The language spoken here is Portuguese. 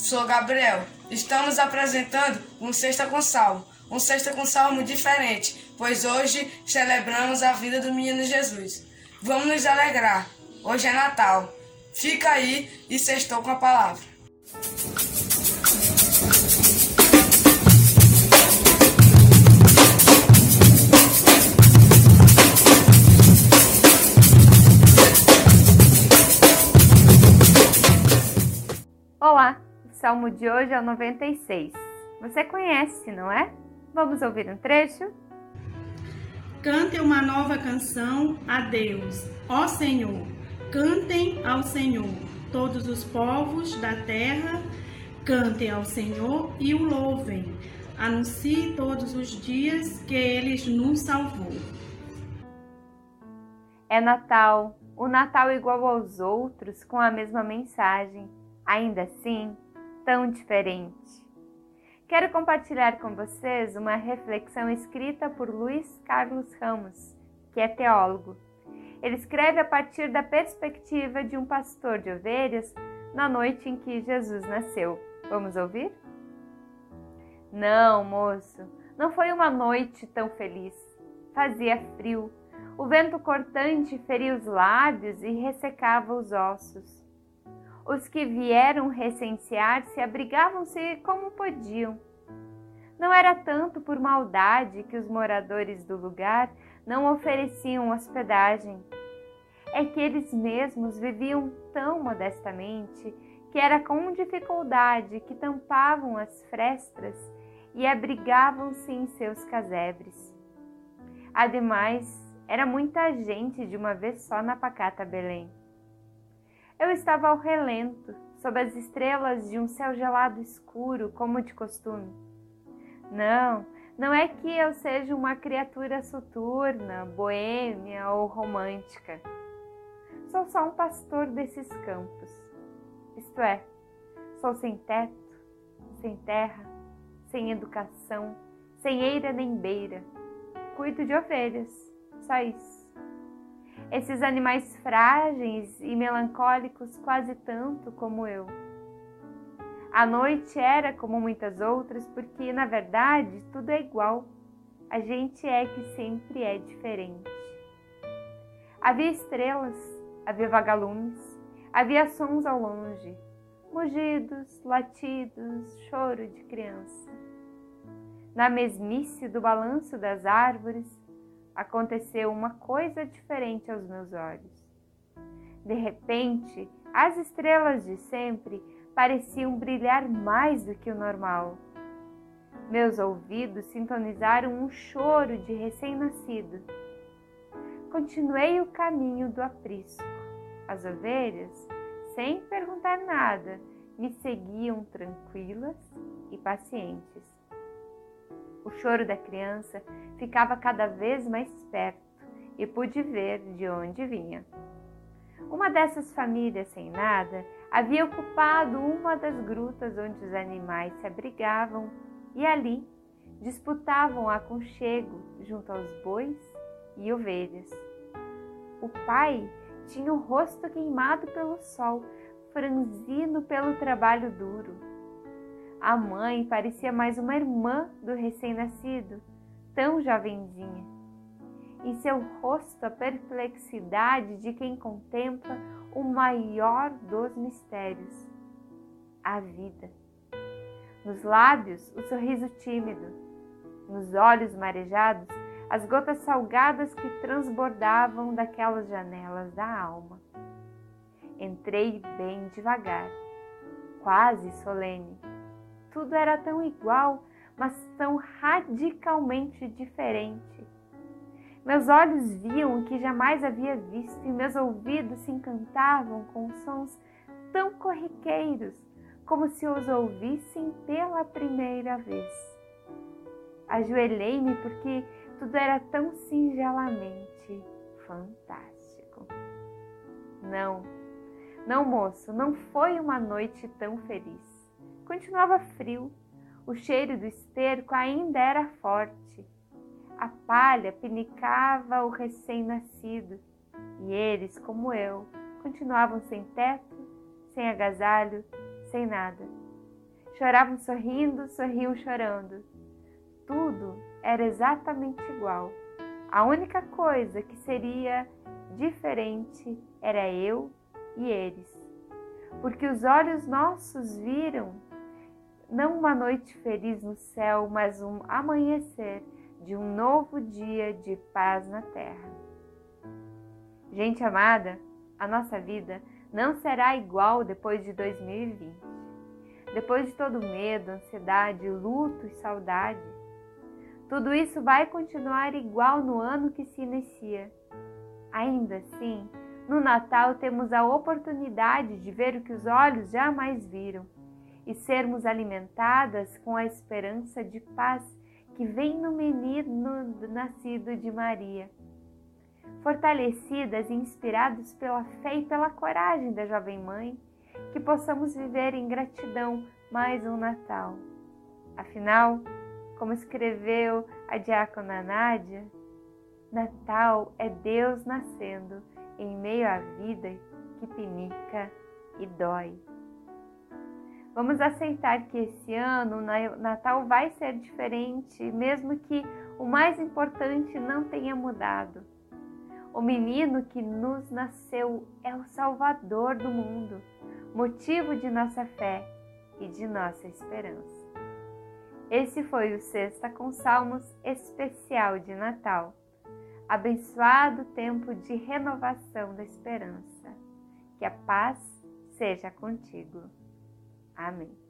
sou Gabriel. Estamos apresentando um Sexta com Salmo. Um Sexta com Salmo diferente, pois hoje celebramos a vida do menino Jesus. Vamos nos alegrar. Hoje é Natal. Fica aí e sextou com a palavra. Olá, salmo de hoje é o 96. Você conhece, não é? Vamos ouvir um trecho? Cantem uma nova canção a Deus, ó Senhor. Cantem ao Senhor, todos os povos da terra, cantem ao Senhor e o louvem. Anuncie todos os dias que ele nos salvou. É Natal, o Natal igual aos outros, com a mesma mensagem ainda assim tão diferente. Quero compartilhar com vocês uma reflexão escrita por Luiz Carlos Ramos, que é teólogo. Ele escreve a partir da perspectiva de um pastor de ovelhas na noite em que Jesus nasceu. Vamos ouvir? Não, moço, não foi uma noite tão feliz. Fazia frio. O vento cortante feria os lábios e ressecava os ossos. Os que vieram recensear-se abrigavam-se como podiam. Não era tanto por maldade que os moradores do lugar não ofereciam hospedagem. É que eles mesmos viviam tão modestamente que era com dificuldade que tampavam as frestas e abrigavam-se em seus casebres. Ademais, era muita gente de uma vez só na pacata Belém. Eu estava ao relento, sob as estrelas de um céu gelado escuro, como de costume. Não, não é que eu seja uma criatura soturna, boêmia ou romântica. Sou só um pastor desses campos. Isto é, sou sem teto, sem terra, sem educação, sem eira nem beira. Cuido de ovelhas, só isso esses animais frágeis e melancólicos quase tanto como eu. A noite era como muitas outras, porque na verdade tudo é igual. A gente é que sempre é diferente. Havia estrelas, havia vagalumes, havia sons ao longe, mugidos, latidos, choro de criança. Na mesmice do balanço das árvores, aconteceu uma coisa diferente aos meus olhos. De repente, as estrelas de sempre pareciam brilhar mais do que o normal. Meus ouvidos sintonizaram um choro de recém-nascido. Continuei o caminho do aprisco. As ovelhas, sem perguntar nada, me seguiam tranquilas e pacientes. O choro da criança ficava cada vez mais perto e pude ver de onde vinha. Uma dessas famílias sem nada havia ocupado uma das grutas onde os animais se abrigavam e ali disputavam aconchego junto aos bois e ovelhas. O pai tinha o rosto queimado pelo sol, franzido pelo trabalho duro a mãe parecia mais uma irmã do recém-nascido, tão jovenzinha. Em seu rosto a perplexidade de quem contempla o maior dos mistérios, a vida. Nos lábios, o sorriso tímido, nos olhos marejados, as gotas salgadas que transbordavam daquelas janelas da alma. Entrei bem devagar, quase solene tudo era tão igual, mas tão radicalmente diferente. Meus olhos viam o que jamais havia visto e meus ouvidos se encantavam com sons tão corriqueiros, como se os ouvissem pela primeira vez. Ajoelhei-me porque tudo era tão singelamente fantástico. Não, não, moço, não foi uma noite tão feliz. Continuava frio, o cheiro do esterco ainda era forte. A palha pinicava o recém-nascido e eles, como eu, continuavam sem teto, sem agasalho, sem nada. Choravam sorrindo, sorriam chorando. Tudo era exatamente igual. A única coisa que seria diferente era eu e eles. Porque os olhos nossos viram não uma noite feliz no céu, mas um amanhecer de um novo dia de paz na terra. Gente amada, a nossa vida não será igual depois de 2020. Depois de todo medo, ansiedade, luto e saudade, tudo isso vai continuar igual no ano que se inicia. Ainda assim, no Natal temos a oportunidade de ver o que os olhos jamais viram e sermos alimentadas com a esperança de paz que vem no menino nascido de Maria fortalecidas e inspirados pela fé e pela coragem da jovem mãe, que possamos viver em gratidão mais um Natal. Afinal, como escreveu a diácona Nádia, Natal é Deus nascendo em meio à vida que pinica e dói. Vamos aceitar que esse ano o Natal vai ser diferente, mesmo que o mais importante não tenha mudado. O menino que nos nasceu é o Salvador do mundo, motivo de nossa fé e de nossa esperança. Esse foi o Sexta com Salmos especial de Natal. Abençoado tempo de renovação da esperança. Que a paz seja contigo. Amém.